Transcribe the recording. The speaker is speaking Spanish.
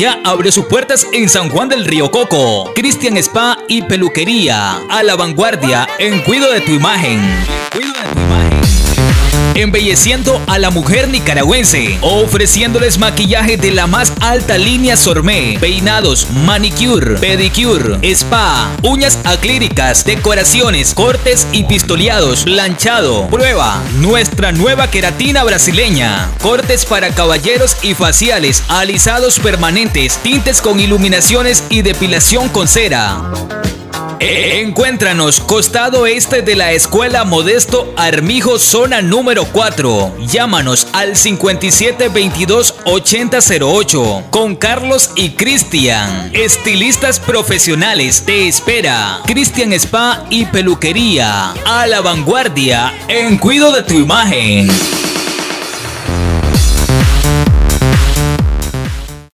ya abrió sus puertas en San Juan del Río Coco. Cristian Spa y Peluquería. A la vanguardia en cuido de tu imagen. Cuido de tu imagen embelleciendo a la mujer nicaragüense, ofreciéndoles maquillaje de la más alta línea Sormé, peinados, manicure, pedicure, spa, uñas aclíricas, decoraciones, cortes y pistoleados, planchado. Prueba nuestra nueva queratina brasileña, cortes para caballeros y faciales, alisados permanentes, tintes con iluminaciones y depilación con cera. Encuéntranos costado este de la Escuela Modesto Armijo, zona número 4. Llámanos al 5722-8008 con Carlos y Cristian. Estilistas profesionales te espera. Cristian Spa y Peluquería. A la vanguardia en cuido de tu imagen.